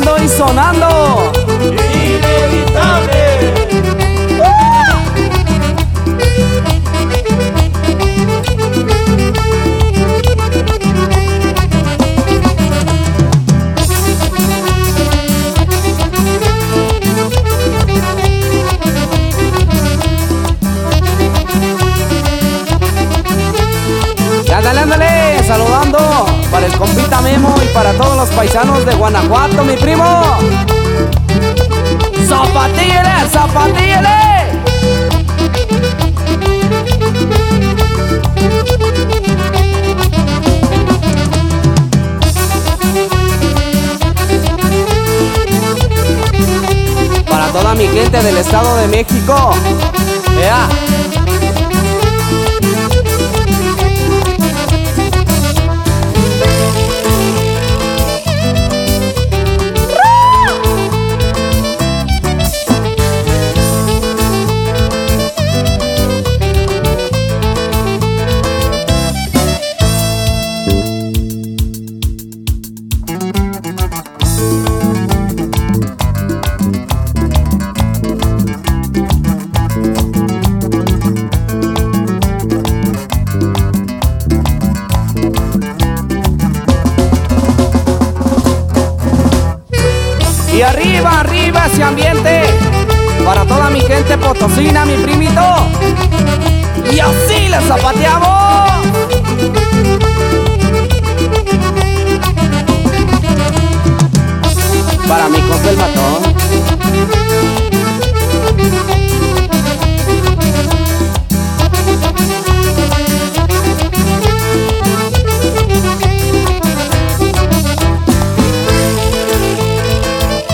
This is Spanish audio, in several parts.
sonando y sonando. Ándale, ándale, saludando para el compita Memo y para todos los paisanos de Guanajuato, mi primo. ¡Zapatíele, zapatíele! Para toda mi gente del Estado de México. ¡Ea! Y arriba, arriba ese ambiente para toda mi gente potosina, mi primito. Y así le zapateamos.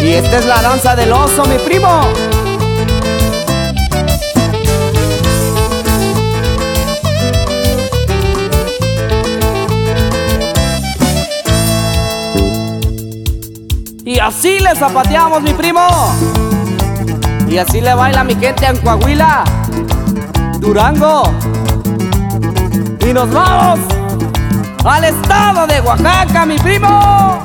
Y esta es la danza del oso, mi primo. Y así le zapateamos, mi primo. Y así le baila mi gente en Coahuila, Durango. Y nos vamos al estado de Oaxaca, mi primo.